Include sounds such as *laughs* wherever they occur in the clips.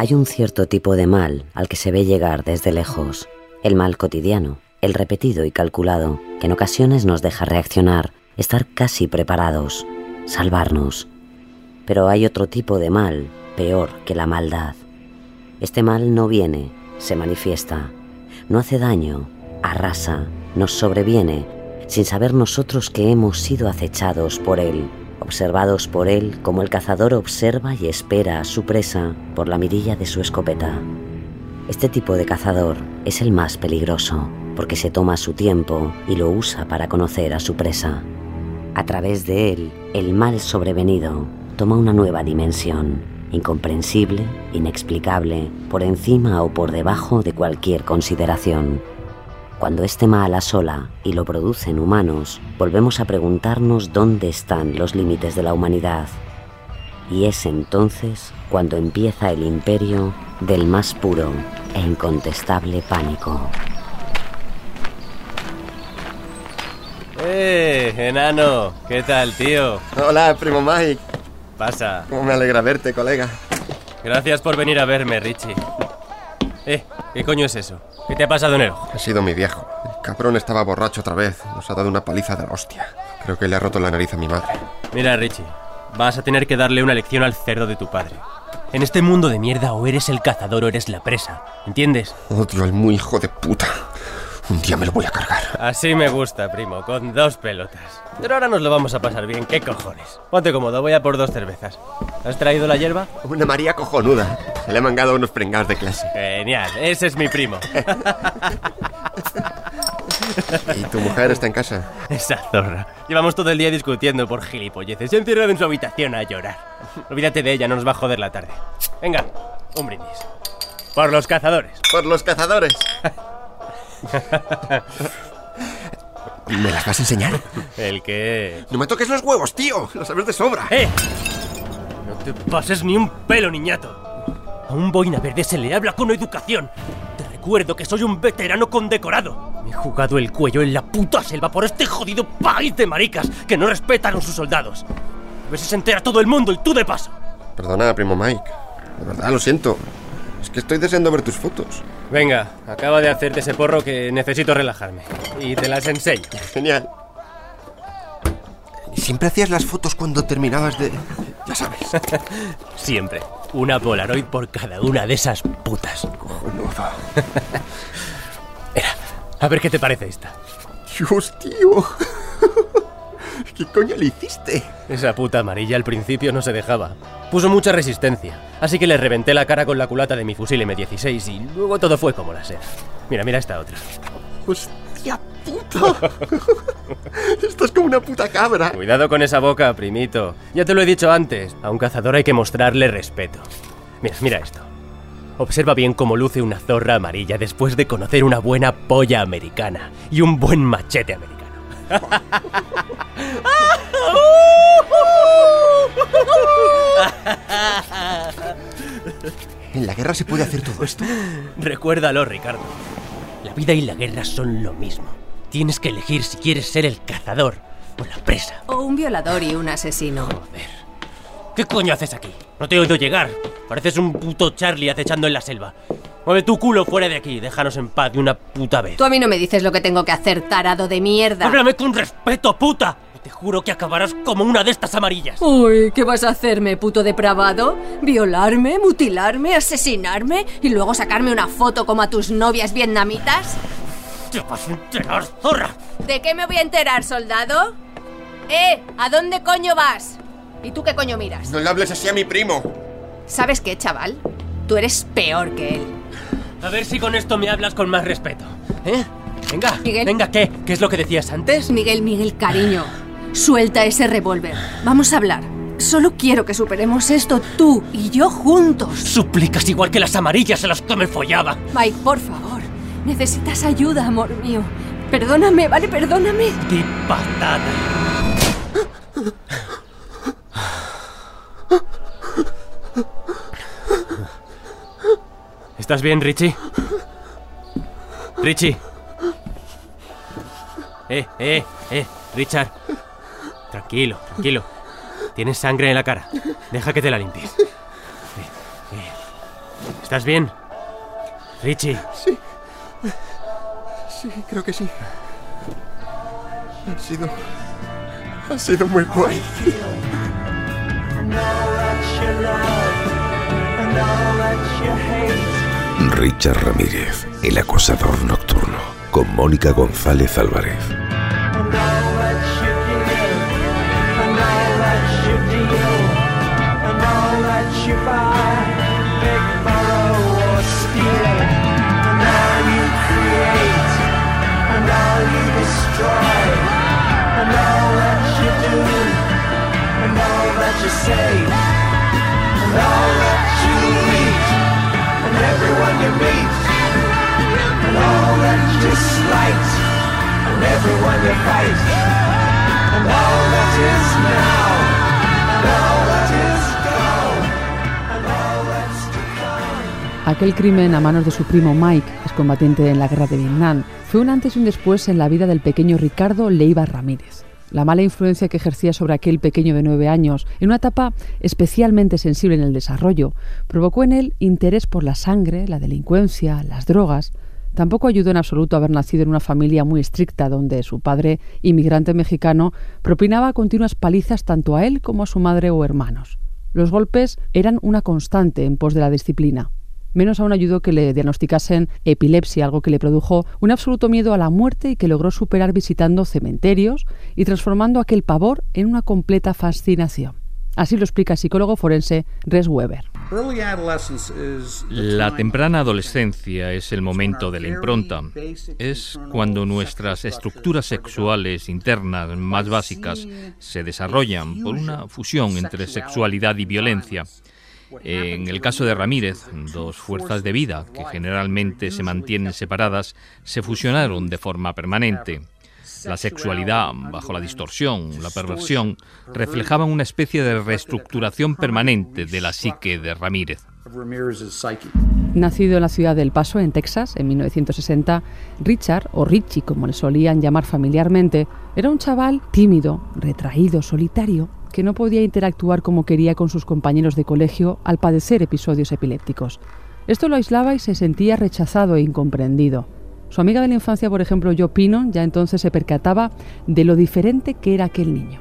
Hay un cierto tipo de mal al que se ve llegar desde lejos, el mal cotidiano, el repetido y calculado, que en ocasiones nos deja reaccionar, estar casi preparados, salvarnos. Pero hay otro tipo de mal, peor que la maldad. Este mal no viene, se manifiesta, no hace daño, arrasa, nos sobreviene, sin saber nosotros que hemos sido acechados por él observados por él como el cazador observa y espera a su presa por la mirilla de su escopeta. Este tipo de cazador es el más peligroso porque se toma su tiempo y lo usa para conocer a su presa. A través de él, el mal sobrevenido toma una nueva dimensión, incomprensible, inexplicable, por encima o por debajo de cualquier consideración. Cuando este mal asola y lo producen humanos, volvemos a preguntarnos dónde están los límites de la humanidad. Y es entonces cuando empieza el imperio del más puro e incontestable pánico. ¡Eh, enano! ¿Qué tal, tío? Hola, primo Mike. Pasa. Cómo me alegra verte, colega. Gracias por venir a verme, Richie. Eh, ¿qué coño es eso? ¿Qué te ha pasado en el ojo? Ha sido mi viejo. El cabrón estaba borracho otra vez. Nos ha dado una paliza de la hostia. Creo que le ha roto la nariz a mi madre. Mira, Richie, vas a tener que darle una lección al cerdo de tu padre. En este mundo de mierda o eres el cazador o eres la presa. ¿Entiendes? Odio al muy hijo de puta. Un día me lo voy a cargar. Así me gusta, primo, con dos pelotas. Pero ahora nos lo vamos a pasar bien, ¿qué cojones? Ponte cómodo, voy a por dos cervezas. ¿Has traído la hierba? Una María cojonuda. Se le he mangado unos prengados de clase. Genial, ese es mi primo. ¿Y tu mujer está en casa? Esa zorra. Llevamos todo el día discutiendo por gilipolleces. Se encerrado en su habitación a llorar. Olvídate de ella, no nos va a joder la tarde. Venga, un brindis. Por los cazadores. Por los cazadores. ¿Me las vas a enseñar? ¿El qué? No me toques los huevos, tío. Lo sabes de sobra. ¡Eh! No te pases ni un pelo, niñato. A un boina verde se le habla con educación. Te recuerdo que soy un veterano condecorado. Me he jugado el cuello en la puta selva por este jodido país de maricas que no respetan a sus soldados. A si se entera todo el mundo y tú de paso. Perdona, primo Mike. De verdad, lo siento. Es que estoy deseando ver tus fotos. Venga, acaba de hacerte ese porro que necesito relajarme. Y te las enseño. Genial. Siempre hacías las fotos cuando terminabas de... Ya sabes. *laughs* Siempre. Una Polaroid por cada una de esas putas. Cojonuda. Mira, a ver qué te parece esta. Dios, tío. ¿Qué coño le hiciste? Esa puta amarilla al principio no se dejaba. Puso mucha resistencia, así que le reventé la cara con la culata de mi fusil M16 y luego todo fue como la seda. Mira, mira esta otra. ¡Hostia puta! *laughs* Estás como una puta cabra. Cuidado con esa boca, primito. Ya te lo he dicho antes, a un cazador hay que mostrarle respeto. Mira, mira esto. Observa bien cómo luce una zorra amarilla después de conocer una buena polla americana y un buen machete americano. *laughs* ¿En la guerra se puede hacer todo esto? Recuérdalo, Ricardo. La vida y la guerra son lo mismo. Tienes que elegir si quieres ser el cazador o la presa. O un violador y un asesino. Joder. ¿Qué coño haces aquí? No te he oído llegar. Pareces un puto Charlie acechando en la selva. Mueve tu culo fuera de aquí. Déjanos en paz de una puta vez. Tú a mí no me dices lo que tengo que hacer, tarado de mierda. ¡Háblame con respeto, puta! Te juro que acabarás como una de estas amarillas. Uy, ¿qué vas a hacerme, puto depravado? ¿Violarme, mutilarme, asesinarme y luego sacarme una foto como a tus novias vietnamitas? ¡Te vas a enterar, zorra! ¿De qué me voy a enterar, soldado? ¡Eh! ¿A dónde coño vas? ¿Y tú qué coño miras? No le hables así a mi primo. ¿Sabes qué, chaval? Tú eres peor que él. A ver si con esto me hablas con más respeto. ¿Eh? Venga, Miguel. venga, ¿qué? ¿Qué es lo que decías antes? Miguel, Miguel, cariño. Suelta ese revólver. Vamos a hablar. Solo quiero que superemos esto tú y yo juntos. Suplicas igual que las amarillas a las que me follaba. Mike, por favor. Necesitas ayuda, amor mío. Perdóname, ¿vale? Perdóname. Di patata. ¿Estás bien, Richie? Richie. Eh, eh, eh, Richard. Tranquilo, tranquilo. Tienes sangre en la cara. Deja que te la limpies. Eh, eh. ¿Estás bien? Richie. Sí, creo que sí. Ha sido. Ha sido muy guay. Richard Ramírez, el acosador nocturno, con Mónica González Álvarez. you by, borrow, or steal. And all you create, and all you destroy, and all that you do, and all that you say, and all that you and everyone you meet, and all that you slight, and everyone you fight, and all that is now, and all Aquel crimen a manos de su primo Mike, excombatiente en la guerra de Vietnam, fue un antes y un después en la vida del pequeño Ricardo Leiva Ramírez. La mala influencia que ejercía sobre aquel pequeño de nueve años, en una etapa especialmente sensible en el desarrollo, provocó en él interés por la sangre, la delincuencia, las drogas. Tampoco ayudó en absoluto haber nacido en una familia muy estricta, donde su padre, inmigrante mexicano, propinaba continuas palizas tanto a él como a su madre o hermanos. Los golpes eran una constante en pos de la disciplina. Menos aún ayudó que le diagnosticasen epilepsia, algo que le produjo un absoluto miedo a la muerte y que logró superar visitando cementerios y transformando aquel pavor en una completa fascinación. Así lo explica el psicólogo forense Res Weber. La temprana adolescencia es el momento de la impronta. Es cuando nuestras estructuras sexuales internas más básicas se desarrollan por una fusión entre sexualidad y violencia. En el caso de Ramírez, dos fuerzas de vida, que generalmente se mantienen separadas, se fusionaron de forma permanente. La sexualidad, bajo la distorsión, la perversión, reflejaban una especie de reestructuración permanente de la psique de Ramírez. Nacido en la ciudad del Paso, en Texas, en 1960, Richard, o Richie como le solían llamar familiarmente, era un chaval tímido, retraído, solitario, que no podía interactuar como quería con sus compañeros de colegio al padecer episodios epilépticos. Esto lo aislaba y se sentía rechazado e incomprendido. Su amiga de la infancia, por ejemplo, Joe Pinon, ya entonces se percataba de lo diferente que era aquel niño.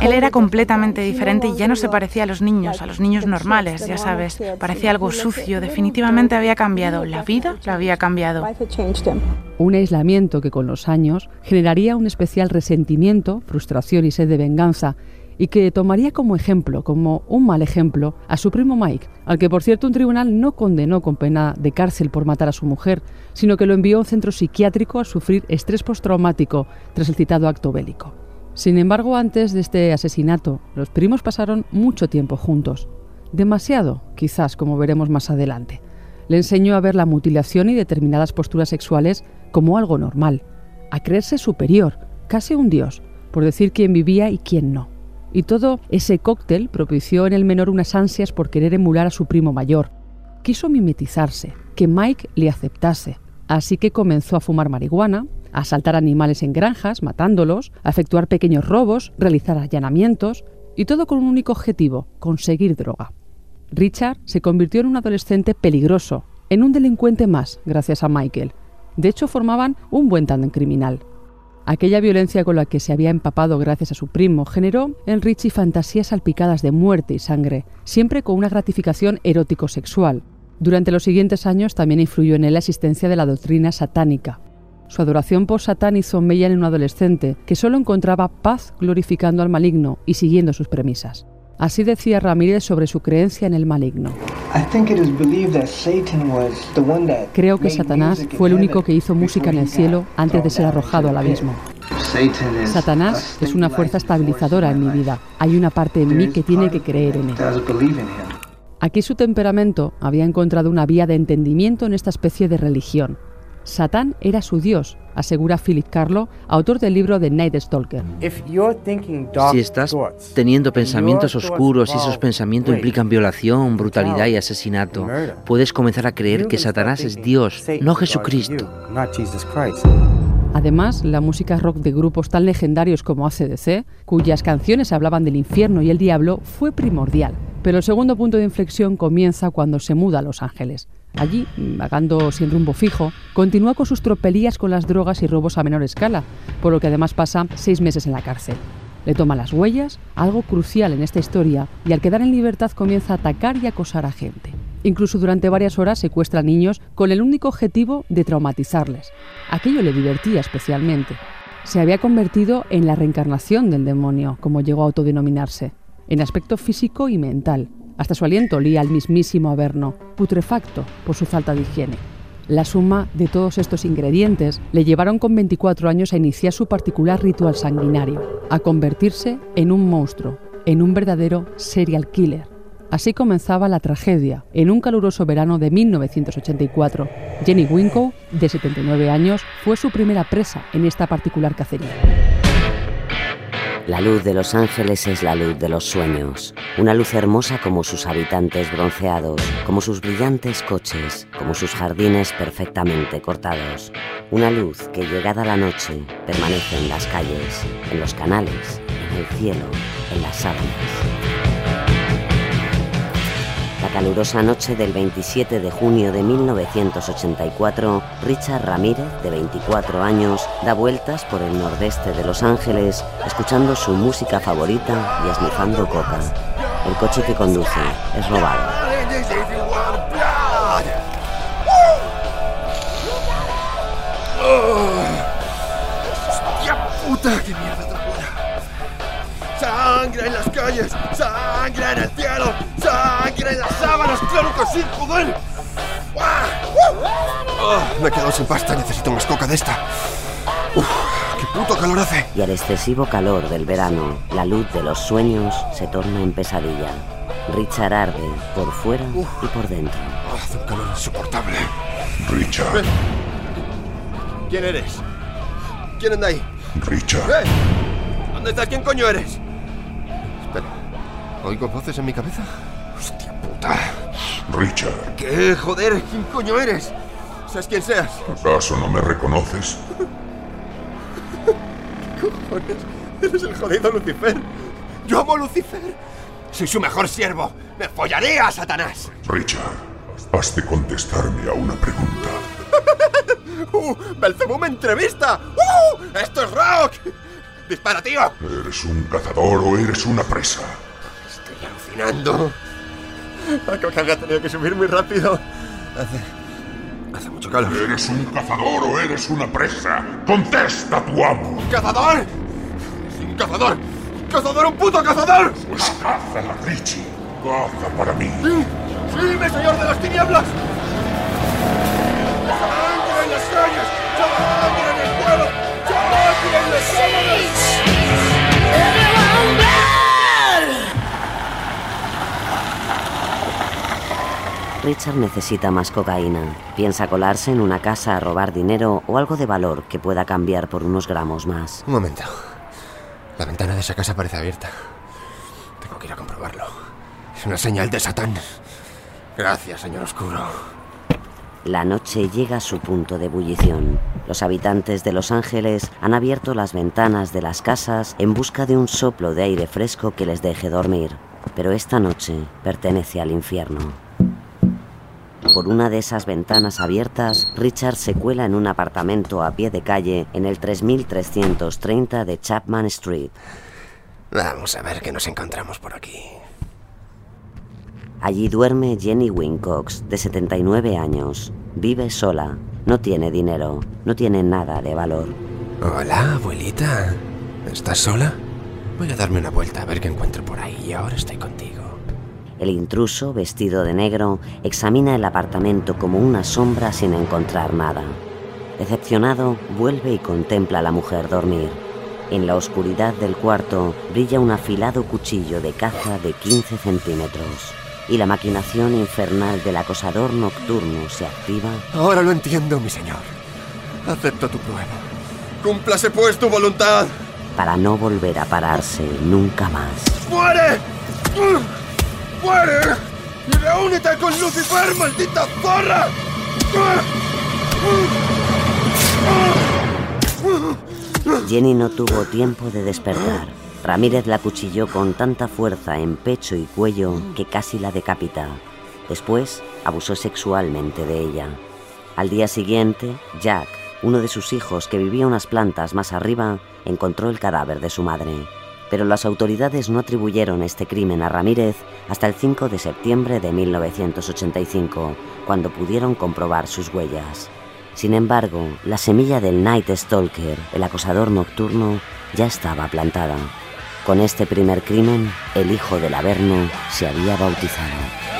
Él era completamente diferente y ya no se parecía a los niños, a los niños normales, ya sabes. Parecía algo sucio, definitivamente había cambiado. La vida lo había cambiado. Un aislamiento que con los años generaría un especial resentimiento, frustración y sed de venganza, y que tomaría como ejemplo, como un mal ejemplo, a su primo Mike, al que por cierto un tribunal no condenó con pena de cárcel por matar a su mujer, sino que lo envió a un centro psiquiátrico a sufrir estrés postraumático tras el citado acto bélico. Sin embargo, antes de este asesinato, los primos pasaron mucho tiempo juntos. Demasiado, quizás, como veremos más adelante. Le enseñó a ver la mutilación y determinadas posturas sexuales como algo normal, a creerse superior, casi un dios, por decir quién vivía y quién no. Y todo ese cóctel propició en el menor unas ansias por querer emular a su primo mayor. Quiso mimetizarse, que Mike le aceptase. Así que comenzó a fumar marihuana, a asaltar animales en granjas, matándolos, a efectuar pequeños robos, realizar allanamientos, y todo con un único objetivo, conseguir droga. Richard se convirtió en un adolescente peligroso, en un delincuente más, gracias a Michael. De hecho, formaban un buen tándem criminal. Aquella violencia con la que se había empapado gracias a su primo generó en Richie fantasías salpicadas de muerte y sangre, siempre con una gratificación erótico-sexual. Durante los siguientes años también influyó en él la existencia de la doctrina satánica. Su adoración por Satán hizo mella en un adolescente que solo encontraba paz glorificando al maligno y siguiendo sus premisas. Así decía Ramírez sobre su creencia en el maligno. Creo que Satanás fue el único que hizo música en el cielo antes de ser arrojado al abismo. Satanás es una fuerza estabilizadora en mi vida. Hay una parte en mí que tiene que creer en él. Aquí su temperamento había encontrado una vía de entendimiento en esta especie de religión. Satán era su dios, asegura Philip Carlo, autor del libro The Night Stalker. Si estás teniendo pensamientos oscuros y esos pensamientos implican violación, brutalidad y asesinato, puedes comenzar a creer que Satanás es Dios, no Jesucristo. Además, la música rock de grupos tan legendarios como ACDC, cuyas canciones hablaban del infierno y el diablo, fue primordial. Pero el segundo punto de inflexión comienza cuando se muda a Los Ángeles. Allí, vagando sin rumbo fijo, continúa con sus tropelías con las drogas y robos a menor escala, por lo que además pasa seis meses en la cárcel. Le toma las huellas, algo crucial en esta historia, y al quedar en libertad comienza a atacar y acosar a gente. Incluso durante varias horas secuestra niños con el único objetivo de traumatizarles. Aquello le divertía especialmente. Se había convertido en la reencarnación del demonio, como llegó a autodenominarse, en aspecto físico y mental, hasta su aliento olía al mismísimo Averno, putrefacto por su falta de higiene. La suma de todos estos ingredientes le llevaron con 24 años a iniciar su particular ritual sanguinario, a convertirse en un monstruo, en un verdadero serial killer. Así comenzaba la tragedia. En un caluroso verano de 1984, Jenny Winkle, de 79 años, fue su primera presa en esta particular cacería. La luz de Los Ángeles es la luz de los sueños, una luz hermosa como sus habitantes bronceados, como sus brillantes coches, como sus jardines perfectamente cortados. Una luz que llegada la noche permanece en las calles, en los canales, en el cielo, en las sábanas. La calurosa noche del 27 de junio de 1984, Richard Ramírez, de 24 años, da vueltas por el nordeste de Los Ángeles, escuchando su música favorita y esnifando coca. El coche que conduce es robado. ¡Hostia puta! ¡Qué mierda ¡Sangre en las calles! ¡Sangre en el cielo! ¡Sangre en las sábanas! ¡Claro que sí, joder! Oh, me he quedado sin pasta, necesito más coca de esta. Uf, ¡Qué puto calor hace! Y al excesivo calor del verano, la luz de los sueños se torna en pesadilla. Richard arde por fuera y por dentro. Hace un calor insoportable. Richard. Eh. ¿Quién eres? ¿Quién anda ahí? Richard. ¡Eh! ¿Dónde estás? ¿Quién coño eres? ¿Oigo voces en mi cabeza? Hostia puta. Richard. ¿Qué? Joder, ¿quién coño eres? Seas quien seas. ¿Acaso no me reconoces? *laughs* Cojones, eres el jodido Lucifer. Yo amo a Lucifer. Soy su mejor siervo. Me follaría a Satanás. Richard, has de contestarme a una pregunta. *laughs* ¡Uh! ¡Belzebú me entrevista! ¡Uh! ¡Esto es rock! ¡Dispara, tío! ¿Eres un cazador o eres una presa? Alucinando. Creo que tenido que subir muy rápido. Hace. Hace mucho calor. ¿Eres un cazador o eres una presa? ¡Contesta tu amo! ¡Cazador! ¡Es un cazador! ¡Cazador, un puto cazador! Pues caza, Richie. Caza para mí. ¡Sí! ¡Sí, mi señor de las tinieblas! ¡Sangre en las calles! ¡Sangre en el pueblo! ¡Sangre en las sábanas! Richard necesita más cocaína. Piensa colarse en una casa a robar dinero o algo de valor que pueda cambiar por unos gramos más. Un momento. La ventana de esa casa parece abierta. Tengo que ir a comprobarlo. Es una señal de Satán. Gracias, señor Oscuro. La noche llega a su punto de ebullición. Los habitantes de Los Ángeles han abierto las ventanas de las casas en busca de un soplo de aire fresco que les deje dormir. Pero esta noche pertenece al infierno. Por una de esas ventanas abiertas, Richard se cuela en un apartamento a pie de calle en el 3330 de Chapman Street. Vamos a ver qué nos encontramos por aquí. Allí duerme Jenny Wincox, de 79 años. Vive sola, no tiene dinero, no tiene nada de valor. Hola, abuelita. ¿Estás sola? Voy a darme una vuelta a ver qué encuentro por ahí y ahora estoy contigo. El intruso, vestido de negro, examina el apartamento como una sombra sin encontrar nada. Decepcionado, vuelve y contempla a la mujer dormir. En la oscuridad del cuarto brilla un afilado cuchillo de caza de 15 centímetros y la maquinación infernal del acosador nocturno se activa. Ahora lo entiendo, mi señor. Acepto tu prueba. Cúmplase pues tu voluntad. Para no volver a pararse nunca más. ¡Muere! ¡Muere! ¡Y reúnete con Lucifer, maldita zorra! Jenny no tuvo tiempo de despertar. Ramírez la cuchilló con tanta fuerza en pecho y cuello que casi la decapita. Después abusó sexualmente de ella. Al día siguiente, Jack, uno de sus hijos que vivía unas plantas más arriba, encontró el cadáver de su madre. Pero las autoridades no atribuyeron este crimen a Ramírez hasta el 5 de septiembre de 1985, cuando pudieron comprobar sus huellas. Sin embargo, la semilla del Night Stalker, el acosador nocturno, ya estaba plantada. Con este primer crimen, el hijo del Averno se había bautizado.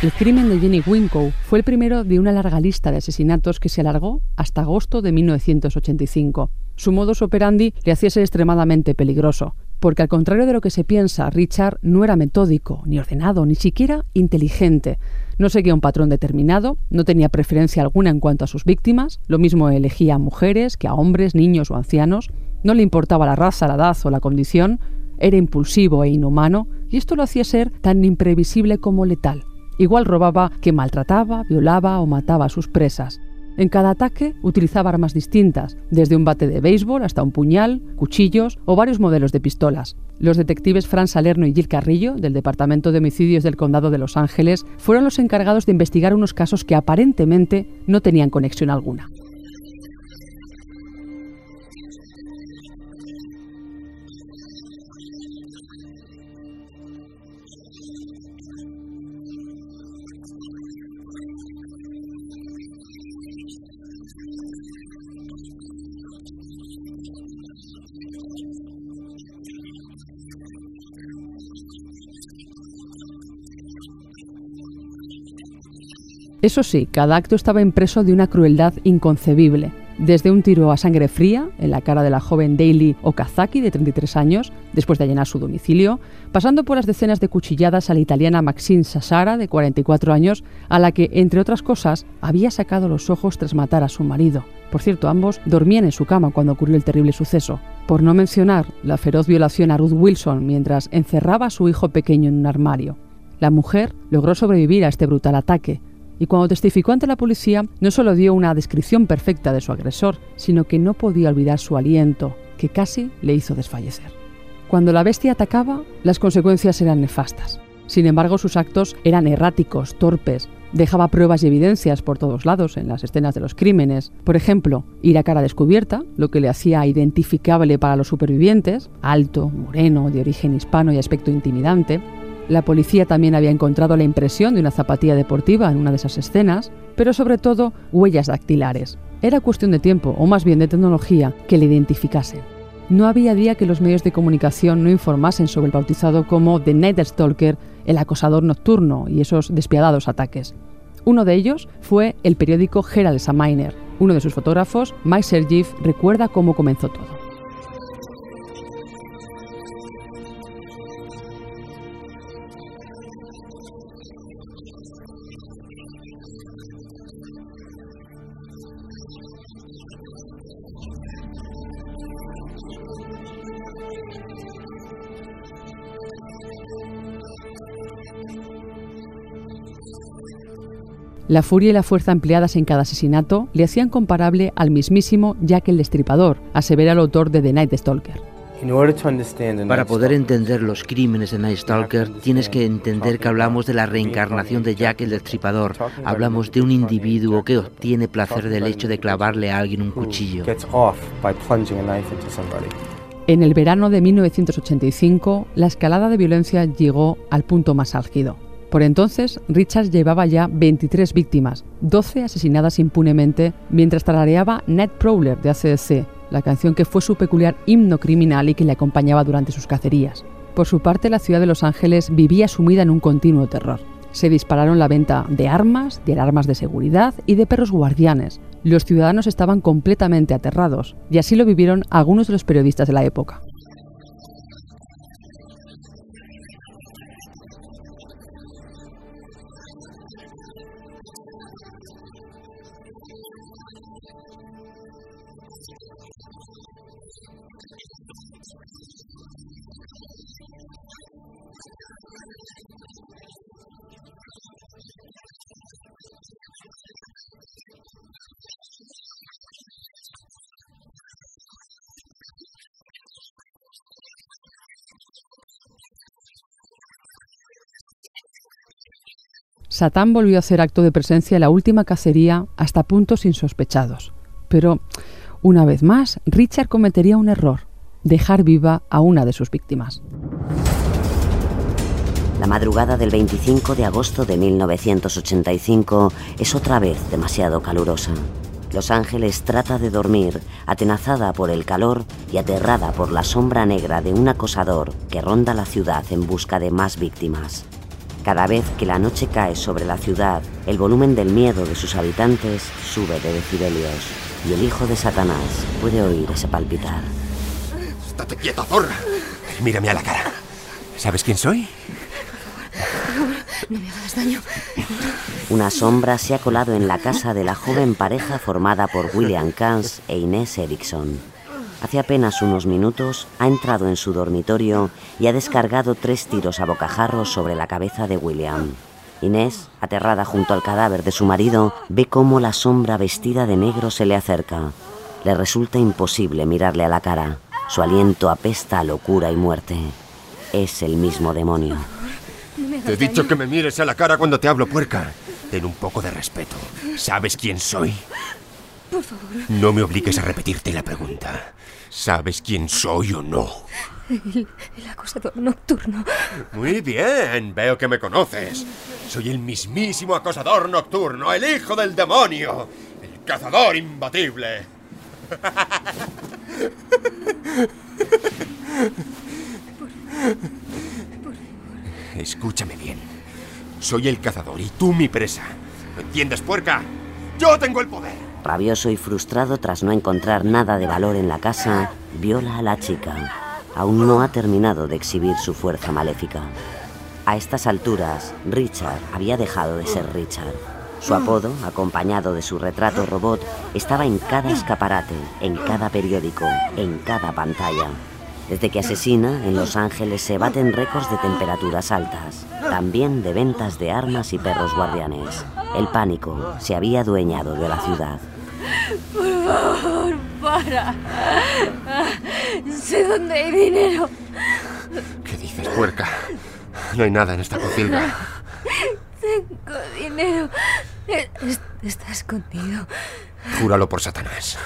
El crimen de Jenny Winkow fue el primero de una larga lista de asesinatos que se alargó hasta agosto de 1985. Su modus operandi le hacía ser extremadamente peligroso, porque al contrario de lo que se piensa, Richard no era metódico, ni ordenado, ni siquiera inteligente. No seguía un patrón determinado, no tenía preferencia alguna en cuanto a sus víctimas, lo mismo elegía a mujeres que a hombres, niños o ancianos, no le importaba la raza, la edad o la condición, era impulsivo e inhumano, y esto lo hacía ser tan imprevisible como letal. Igual robaba que maltrataba, violaba o mataba a sus presas. En cada ataque utilizaba armas distintas, desde un bate de béisbol hasta un puñal, cuchillos o varios modelos de pistolas. Los detectives Fran Salerno y Gil Carrillo, del Departamento de Homicidios del Condado de Los Ángeles, fueron los encargados de investigar unos casos que aparentemente no tenían conexión alguna. Eso sí, cada acto estaba impreso de una crueldad inconcebible. Desde un tiro a sangre fría en la cara de la joven Daily Okazaki, de 33 años, después de allanar su domicilio, pasando por las decenas de cuchilladas a la italiana Maxine Sassara, de 44 años, a la que, entre otras cosas, había sacado los ojos tras matar a su marido. Por cierto, ambos dormían en su cama cuando ocurrió el terrible suceso. Por no mencionar la feroz violación a Ruth Wilson mientras encerraba a su hijo pequeño en un armario. La mujer logró sobrevivir a este brutal ataque, y cuando testificó ante la policía no solo dio una descripción perfecta de su agresor, sino que no podía olvidar su aliento, que casi le hizo desfallecer. Cuando la bestia atacaba, las consecuencias eran nefastas. Sin embargo, sus actos eran erráticos, torpes, dejaba pruebas y evidencias por todos lados en las escenas de los crímenes. Por ejemplo, ir a cara descubierta, lo que le hacía identificable para los supervivientes, alto, moreno, de origen hispano y aspecto intimidante, la policía también había encontrado la impresión de una zapatilla deportiva en una de esas escenas, pero sobre todo huellas dactilares. Era cuestión de tiempo, o más bien de tecnología, que le identificasen. No había día que los medios de comunicación no informasen sobre el bautizado como The Night Stalker, el acosador nocturno y esos despiadados ataques. Uno de ellos fue el periódico Herald Examiner. Uno de sus fotógrafos, Mike Sergiev, recuerda cómo comenzó todo. La furia y la fuerza empleadas en cada asesinato le hacían comparable al mismísimo Jack el Destripador, asevera el autor de The Night Stalker. Para poder entender los crímenes de Night Stalker, tienes que entender que hablamos de la reencarnación de Jack el Destripador. Hablamos de un individuo que obtiene placer del hecho de clavarle a alguien un cuchillo. En el verano de 1985, la escalada de violencia llegó al punto más álgido. Por entonces, Richard llevaba ya 23 víctimas, 12 asesinadas impunemente, mientras tarareaba Ned Prowler de ACDC, la canción que fue su peculiar himno criminal y que le acompañaba durante sus cacerías. Por su parte, la ciudad de Los Ángeles vivía sumida en un continuo terror. Se dispararon la venta de armas, de alarmas de seguridad y de perros guardianes. Los ciudadanos estaban completamente aterrados, y así lo vivieron algunos de los periodistas de la época. Satán volvió a hacer acto de presencia en la última cacería hasta puntos insospechados. Pero, una vez más, Richard cometería un error, dejar viva a una de sus víctimas. La madrugada del 25 de agosto de 1985 es otra vez demasiado calurosa. Los Ángeles trata de dormir, atenazada por el calor y aterrada por la sombra negra de un acosador que ronda la ciudad en busca de más víctimas. Cada vez que la noche cae sobre la ciudad, el volumen del miedo de sus habitantes sube de decibelios y el hijo de Satanás puede oír ese palpitar. ¡Estate quieta, zorra! Mírame a la cara. ¿Sabes quién soy? No me hagas daño. Una sombra se ha colado en la casa de la joven pareja formada por William Kans e Inés Erickson. Hace apenas unos minutos ha entrado en su dormitorio y ha descargado tres tiros a bocajarros sobre la cabeza de William. Inés, aterrada junto al cadáver de su marido, ve cómo la sombra vestida de negro se le acerca. Le resulta imposible mirarle a la cara. Su aliento apesta a locura y muerte. Es el mismo demonio. Te he dicho que me mires a la cara cuando te hablo, puerca. Ten un poco de respeto. ¿Sabes quién soy? Por favor. No me obligues a repetirte la pregunta. ¿Sabes quién soy o no? El, el acosador nocturno. Muy bien, veo que me conoces. Soy el mismísimo acosador nocturno, el hijo del demonio, el cazador imbatible. Escúchame bien. Soy el cazador y tú mi presa. ¿Me entiendes, puerca? Yo tengo el poder. Rabioso y frustrado tras no encontrar nada de valor en la casa, viola a la chica. Aún no ha terminado de exhibir su fuerza maléfica. A estas alturas, Richard había dejado de ser Richard. Su apodo, acompañado de su retrato robot, estaba en cada escaparate, en cada periódico, en cada pantalla. Desde que asesina, en Los Ángeles se baten récords de temperaturas altas, también de ventas de armas y perros guardianes. El pánico se había adueñado de la ciudad. Por favor, para. Sé dónde hay dinero. ¿Qué dices, puerca? No hay nada en esta cocilga. Tengo dinero. Es- Está escondido. Júralo por Satanás.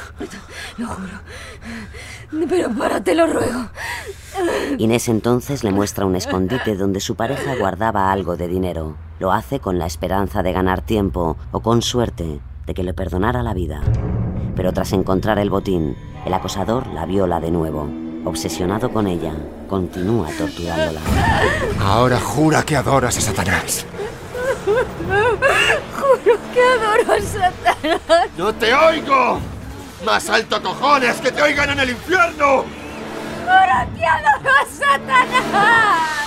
Lo juro. Pero para, te lo ruego. Inés entonces le muestra un escondite donde su pareja guardaba algo de dinero. Lo hace con la esperanza de ganar tiempo o con suerte de que le perdonara la vida. Pero tras encontrar el botín, el acosador la viola de nuevo. Obsesionado con ella, continúa torturándola. Ahora jura que adoras a Satanás. A Satanás. ¡No te oigo! ¡Más alto cojones que te oigan en el infierno! Juro que adoro a Satanás.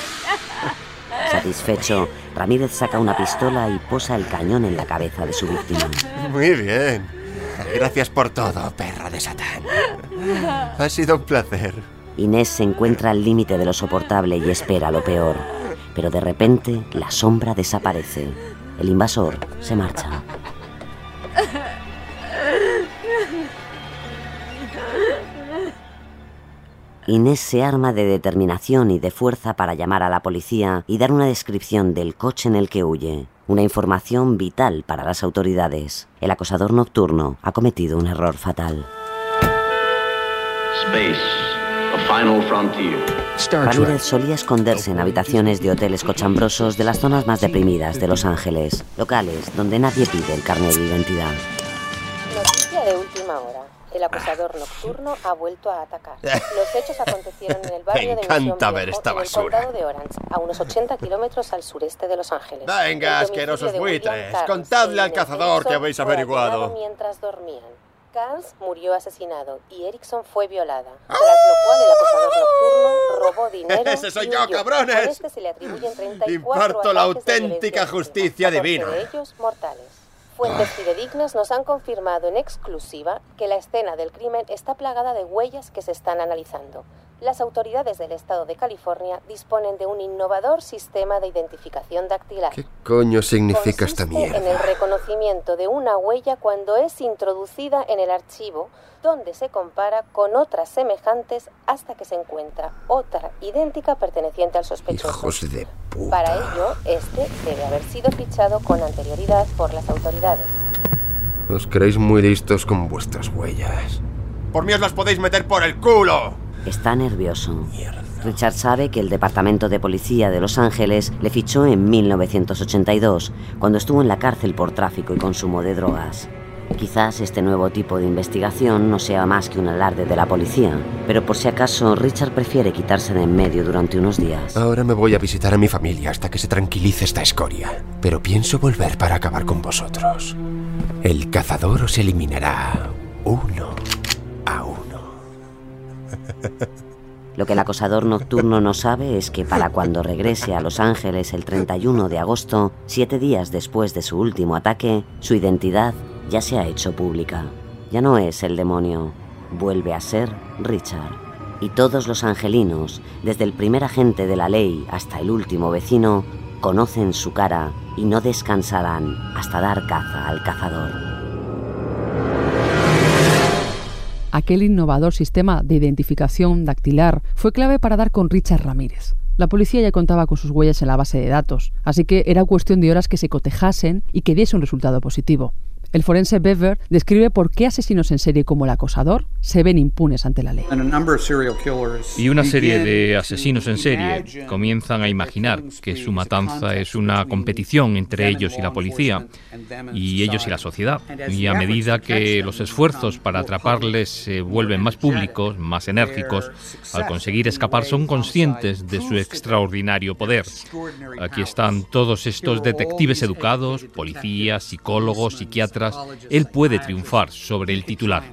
Satisfecho, Ramírez saca una pistola y posa el cañón en la cabeza de su víctima. Muy bien. Gracias por todo, perra de Satán. Ha sido un placer. Inés se encuentra al límite de lo soportable y espera lo peor. Pero de repente la sombra desaparece. El invasor se marcha. Inés se arma de determinación y de fuerza para llamar a la policía y dar una descripción del coche en el que huye. Una información vital para las autoridades. El acosador nocturno ha cometido un error fatal. Space Ramírez solía esconderse en habitaciones de hoteles cochambrosos de las zonas más deprimidas de Los Ángeles, locales donde nadie pide el carnet de identidad. Noticia de última hora. El acusador nocturno ha vuelto a atacar. Los hechos acontecieron en el *laughs* barrio Me de encanta Mission ver Viejo, esta en el condado de Orange, a unos 80 kilómetros al sureste de Los Ángeles. Venga, asquerosos de buitres, contadle al cazador que habéis averiguado. mientras dormían. Carnes murió asesinado y Erickson fue violada, tras lo cual el acusador nocturno robó *laughs* dinero ¡Ese soy y yo, huyó. cabrones! Por este se le atribuyen 34 Imparto la de auténtica violencia justicia física, 14 divina. de ellos mortales. Fuentes fidedignas nos han confirmado en exclusiva que la escena del crimen está plagada de huellas que se están analizando. Las autoridades del estado de California disponen de un innovador sistema de identificación dactilar. ¿Qué coño significa esta Consiste en el mierda? reconocimiento de una huella cuando es introducida en el archivo, donde se compara con otras semejantes hasta que se encuentra otra idéntica perteneciente al sospechoso. Hijos de puta. Para ello, este debe haber sido fichado con anterioridad por las autoridades. Os creéis muy listos con vuestras huellas. Por mí os las podéis meter por el culo. Está nervioso. Richard sabe que el Departamento de Policía de Los Ángeles le fichó en 1982, cuando estuvo en la cárcel por tráfico y consumo de drogas. Quizás este nuevo tipo de investigación no sea más que un alarde de la policía, pero por si acaso Richard prefiere quitarse de en medio durante unos días. Ahora me voy a visitar a mi familia hasta que se tranquilice esta escoria. Pero pienso volver para acabar con vosotros. El cazador os eliminará uno. Lo que el acosador nocturno no sabe es que para cuando regrese a Los Ángeles el 31 de agosto, siete días después de su último ataque, su identidad ya se ha hecho pública. Ya no es el demonio, vuelve a ser Richard. Y todos los angelinos, desde el primer agente de la ley hasta el último vecino, conocen su cara y no descansarán hasta dar caza al cazador. Aquel innovador sistema de identificación dactilar fue clave para dar con Richard Ramírez. La policía ya contaba con sus huellas en la base de datos, así que era cuestión de horas que se cotejasen y que diese un resultado positivo. El forense Bever describe por qué asesinos en serie como el acosador se ven impunes ante la ley. Y una serie de asesinos en serie comienzan a imaginar que su matanza es una competición entre ellos y la policía, y ellos y la sociedad. Y a medida que los esfuerzos para atraparles se vuelven más públicos, más enérgicos, al conseguir escapar son conscientes de su extraordinario poder. Aquí están todos estos detectives educados, policías, psicólogos, psiquiatras. Él puede triunfar sobre el titular.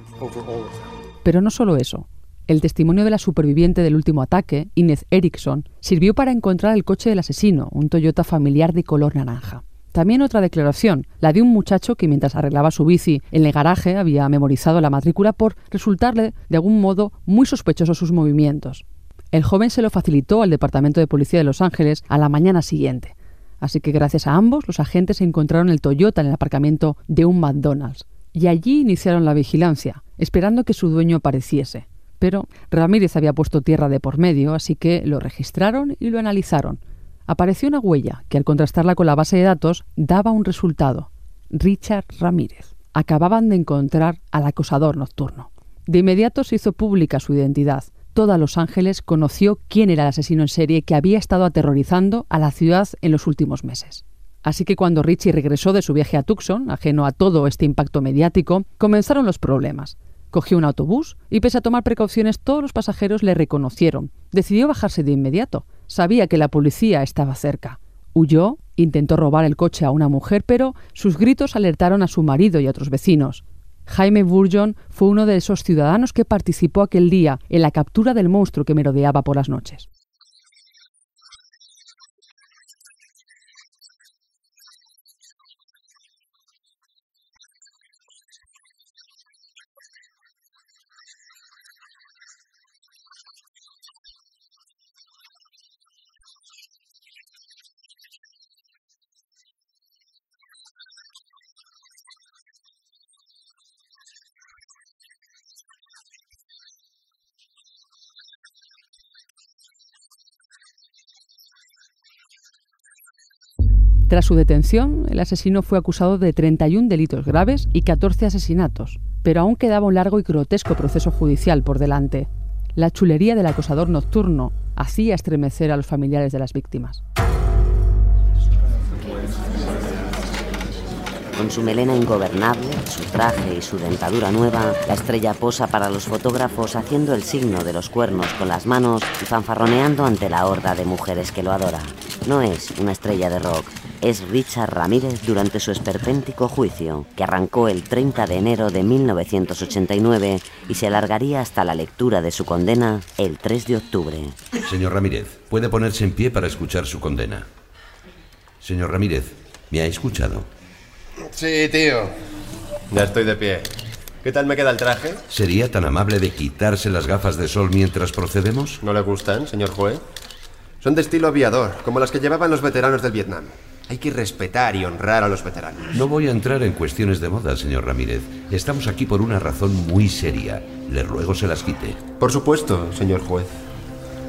Pero no solo eso. El testimonio de la superviviente del último ataque, Inez Erickson, sirvió para encontrar el coche del asesino, un Toyota familiar de color naranja. También otra declaración, la de un muchacho que mientras arreglaba su bici en el garaje había memorizado la matrícula por resultarle de algún modo muy sospechosos sus movimientos. El joven se lo facilitó al Departamento de Policía de Los Ángeles a la mañana siguiente. Así que gracias a ambos los agentes encontraron el Toyota en el aparcamiento de un McDonald's. Y allí iniciaron la vigilancia, esperando que su dueño apareciese. Pero Ramírez había puesto tierra de por medio, así que lo registraron y lo analizaron. Apareció una huella que al contrastarla con la base de datos daba un resultado. Richard Ramírez. Acababan de encontrar al acosador nocturno. De inmediato se hizo pública su identidad. Toda Los Ángeles conoció quién era el asesino en serie que había estado aterrorizando a la ciudad en los últimos meses. Así que cuando Richie regresó de su viaje a Tucson, ajeno a todo este impacto mediático, comenzaron los problemas. Cogió un autobús y pese a tomar precauciones todos los pasajeros le reconocieron. Decidió bajarse de inmediato. Sabía que la policía estaba cerca. Huyó, intentó robar el coche a una mujer, pero sus gritos alertaron a su marido y a otros vecinos. Jaime Burgeon fue uno de esos ciudadanos que participó aquel día en la captura del monstruo que merodeaba por las noches. Tras su detención, el asesino fue acusado de 31 delitos graves y 14 asesinatos, pero aún quedaba un largo y grotesco proceso judicial por delante. La chulería del acosador nocturno hacía estremecer a los familiares de las víctimas. Con su melena ingobernable, su traje y su dentadura nueva, la estrella posa para los fotógrafos haciendo el signo de los cuernos con las manos y fanfarroneando ante la horda de mujeres que lo adora. No es una estrella de rock, es Richard Ramírez durante su esperpéntico juicio, que arrancó el 30 de enero de 1989 y se alargaría hasta la lectura de su condena el 3 de octubre. Señor Ramírez, puede ponerse en pie para escuchar su condena. Señor Ramírez, ¿me ha escuchado? Sí, tío. Ya estoy de pie. ¿Qué tal me queda el traje? ¿Sería tan amable de quitarse las gafas de sol mientras procedemos? ¿No le gustan, señor juez? Son de estilo aviador, como las que llevaban los veteranos del Vietnam. Hay que respetar y honrar a los veteranos. No voy a entrar en cuestiones de moda, señor Ramírez. Estamos aquí por una razón muy seria. Le ruego se las quite. Por supuesto, señor juez.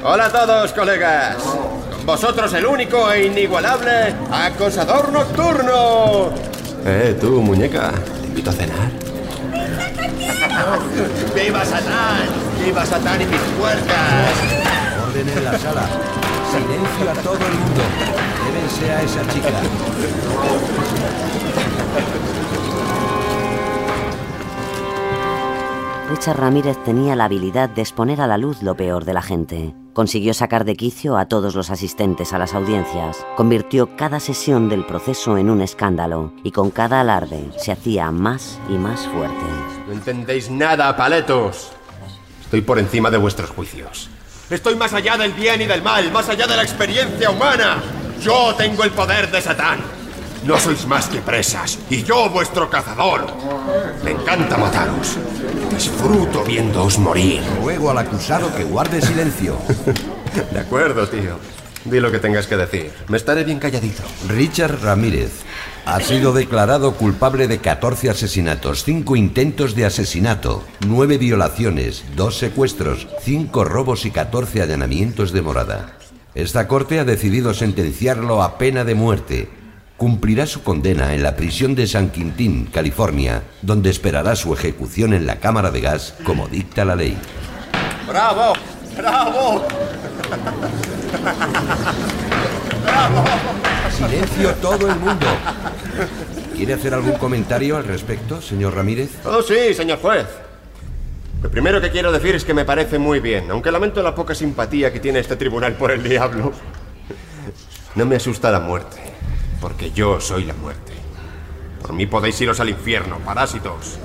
Hola a todos, colegas. Con vosotros el único e inigualable acosador nocturno. Eh, tú, muñeca, te invito a cenar. ¡Viva Satán! ¡Viva Satán y mis puertas! Orden en la sala. Silencio a todo el mundo. Llévense a esa chica. Richard Ramírez tenía la habilidad de exponer a la luz lo peor de la gente. Consiguió sacar de quicio a todos los asistentes a las audiencias, convirtió cada sesión del proceso en un escándalo y con cada alarde se hacía más y más fuerte. No entendéis nada, paletos. Estoy por encima de vuestros juicios. Estoy más allá del bien y del mal, más allá de la experiencia humana. Yo tengo el poder de Satán. No sois más que presas, y yo vuestro cazador. Me encanta mataros. Disfruto viéndoos morir. Ruego al acusado que guarde silencio. *laughs* De acuerdo, tío. Di lo que tengas que decir. Me estaré bien calladito. Richard Ramírez ha sido declarado culpable de 14 asesinatos, 5 intentos de asesinato, 9 violaciones, 2 secuestros, 5 robos y 14 allanamientos de morada. Esta corte ha decidido sentenciarlo a pena de muerte. Cumplirá su condena en la prisión de San Quintín, California, donde esperará su ejecución en la cámara de gas como dicta la ley. ¡Bravo! ¡Bravo! ¡Bravo! Silencio todo el mundo. ¿Quiere hacer algún comentario al respecto, señor Ramírez? Oh, sí, señor juez. Lo primero que quiero decir es que me parece muy bien, aunque lamento la poca simpatía que tiene este tribunal por el diablo. No me asusta la muerte, porque yo soy la muerte. Por mí podéis iros al infierno, parásitos.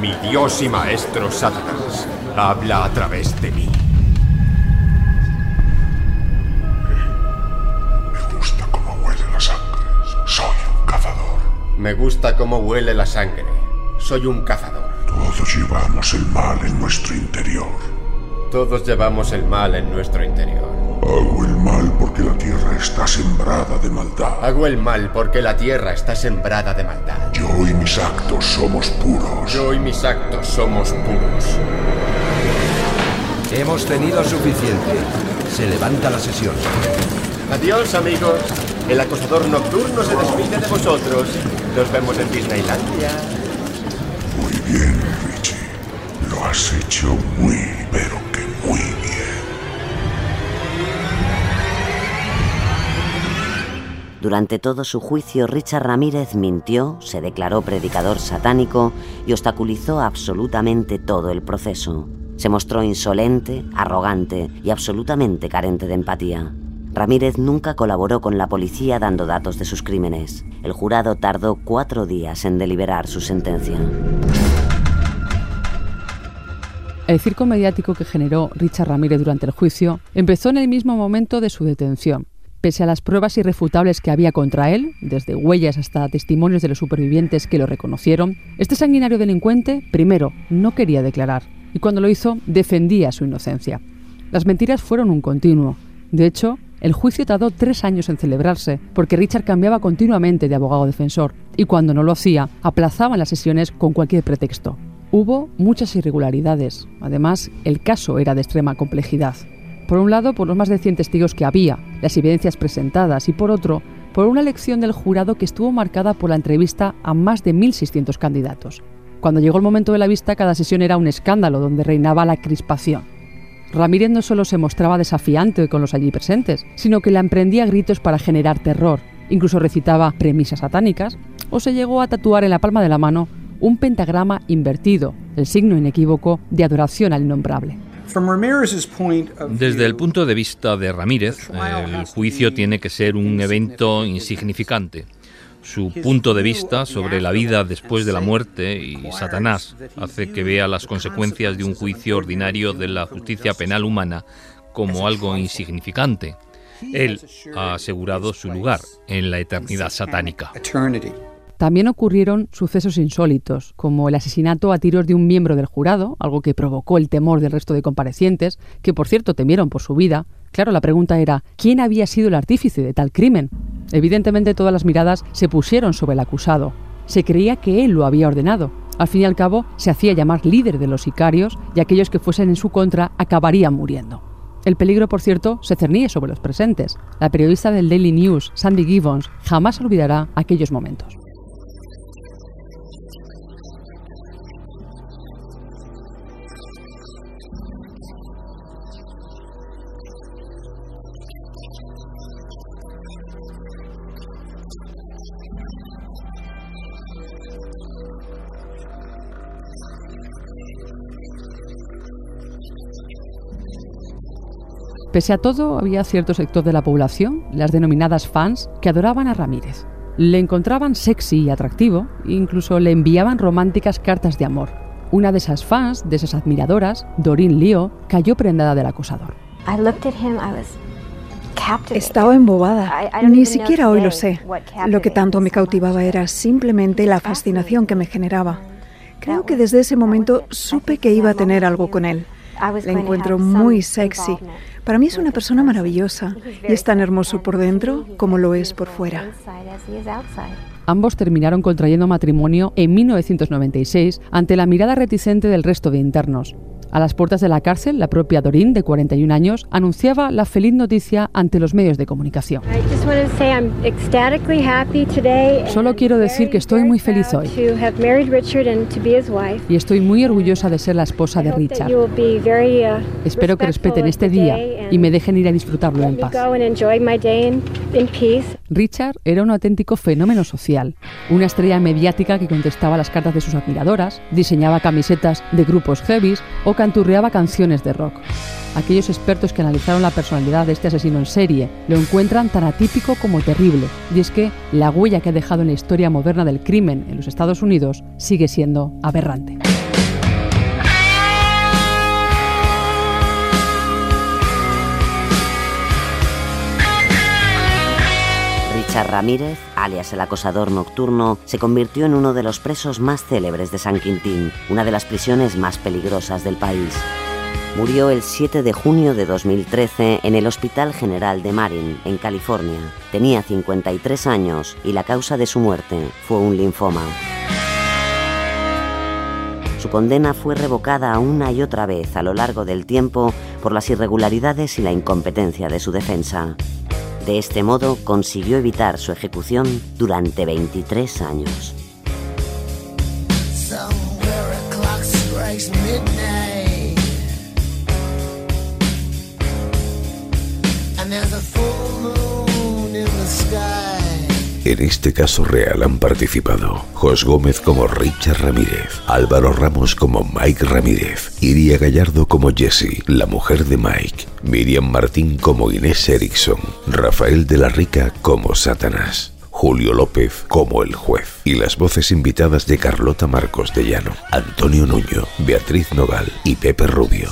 Mi dios y maestro Satanás habla a través de mí. Me gusta cómo huele la sangre. Soy un cazador. Todos llevamos el mal en nuestro interior. Todos llevamos el mal en nuestro interior. Hago el mal porque la tierra está sembrada de maldad. Hago el mal porque la tierra está sembrada de maldad. Yo y mis actos somos puros. Yo y mis actos somos puros. Hemos tenido suficiente. Se levanta la sesión. Adiós, amigos. El acosador nocturno se despide de vosotros. Nos vemos en Disneylandia. Muy bien, Richie. Lo has hecho muy, pero que muy bien. Durante todo su juicio, Richard Ramírez mintió, se declaró predicador satánico y obstaculizó absolutamente todo el proceso. Se mostró insolente, arrogante y absolutamente carente de empatía. Ramírez nunca colaboró con la policía dando datos de sus crímenes. El jurado tardó cuatro días en deliberar su sentencia. El circo mediático que generó Richard Ramírez durante el juicio empezó en el mismo momento de su detención. Pese a las pruebas irrefutables que había contra él, desde huellas hasta testimonios de los supervivientes que lo reconocieron, este sanguinario delincuente, primero, no quería declarar y cuando lo hizo, defendía su inocencia. Las mentiras fueron un continuo. De hecho, el juicio tardó tres años en celebrarse porque Richard cambiaba continuamente de abogado defensor y cuando no lo hacía, aplazaban las sesiones con cualquier pretexto. Hubo muchas irregularidades. Además, el caso era de extrema complejidad. Por un lado, por los más de 100 testigos que había, las evidencias presentadas, y por otro, por una elección del jurado que estuvo marcada por la entrevista a más de 1.600 candidatos. Cuando llegó el momento de la vista, cada sesión era un escándalo donde reinaba la crispación. Ramírez no solo se mostraba desafiante con los allí presentes, sino que la emprendía a gritos para generar terror. Incluso recitaba premisas satánicas o se llegó a tatuar en la palma de la mano un pentagrama invertido, el signo inequívoco de adoración al innombrable. Desde el punto de vista de Ramírez, el juicio tiene que ser un evento insignificante. Su punto de vista sobre la vida después de la muerte y Satanás hace que vea las consecuencias de un juicio ordinario de la justicia penal humana como algo insignificante. Él ha asegurado su lugar en la eternidad satánica. También ocurrieron sucesos insólitos, como el asesinato a tiros de un miembro del jurado, algo que provocó el temor del resto de comparecientes, que por cierto temieron por su vida. Claro, la pregunta era, ¿quién había sido el artífice de tal crimen? Evidentemente todas las miradas se pusieron sobre el acusado. Se creía que él lo había ordenado. Al fin y al cabo, se hacía llamar líder de los sicarios y aquellos que fuesen en su contra acabarían muriendo. El peligro, por cierto, se cernía sobre los presentes. La periodista del Daily News, Sandy Gibbons, jamás olvidará aquellos momentos. Pese a todo, había cierto sector de la población, las denominadas fans, que adoraban a Ramírez. Le encontraban sexy y atractivo, e incluso le enviaban románticas cartas de amor. Una de esas fans, de esas admiradoras, Doreen Leo, cayó prendada del acosador. Estaba embobada. Ni siquiera hoy lo sé. Lo que tanto me cautivaba era simplemente la fascinación que me generaba. Creo que desde ese momento supe que iba a tener algo con él. Le encuentro muy sexy. Para mí es una persona maravillosa y es tan hermoso por dentro como lo es por fuera. Ambos terminaron contrayendo matrimonio en 1996 ante la mirada reticente del resto de internos. A las puertas de la cárcel, la propia Dorin, de 41 años, anunciaba la feliz noticia ante los medios de comunicación. Solo quiero decir que estoy muy feliz hoy y estoy muy orgullosa de ser la esposa de Richard. Espero que respeten este día y me dejen ir a disfrutarlo en paz. Richard era un auténtico fenómeno social, una estrella mediática que contestaba las cartas de sus admiradoras, diseñaba camisetas de grupos heavies o canturreaba canciones de rock. Aquellos expertos que analizaron la personalidad de este asesino en serie lo encuentran tan atípico como terrible, y es que la huella que ha dejado en la historia moderna del crimen en los Estados Unidos sigue siendo aberrante. Richard Ramírez, alias el acosador nocturno, se convirtió en uno de los presos más célebres de San Quintín, una de las prisiones más peligrosas del país. Murió el 7 de junio de 2013 en el Hospital General de Marin, en California. Tenía 53 años y la causa de su muerte fue un linfoma. Su condena fue revocada una y otra vez a lo largo del tiempo por las irregularidades y la incompetencia de su defensa. De este modo consiguió evitar su ejecución durante 23 años. En este caso real han participado Jos Gómez como Richard Ramírez, Álvaro Ramos como Mike Ramírez, Iria Gallardo como Jessie, la mujer de Mike, Miriam Martín como Inés Erickson, Rafael de la Rica como Satanás. Julio López como el juez y las voces invitadas de Carlota Marcos de Llano, Antonio Nuño, Beatriz Nogal y Pepe Rubio.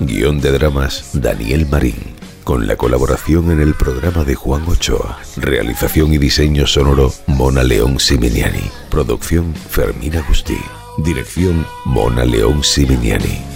Guión de dramas Daniel Marín con la colaboración en el programa de Juan Ochoa. Realización y diseño sonoro Mona León Siminiani. Producción Fermín Agustí. Dirección Mona León Siminiani.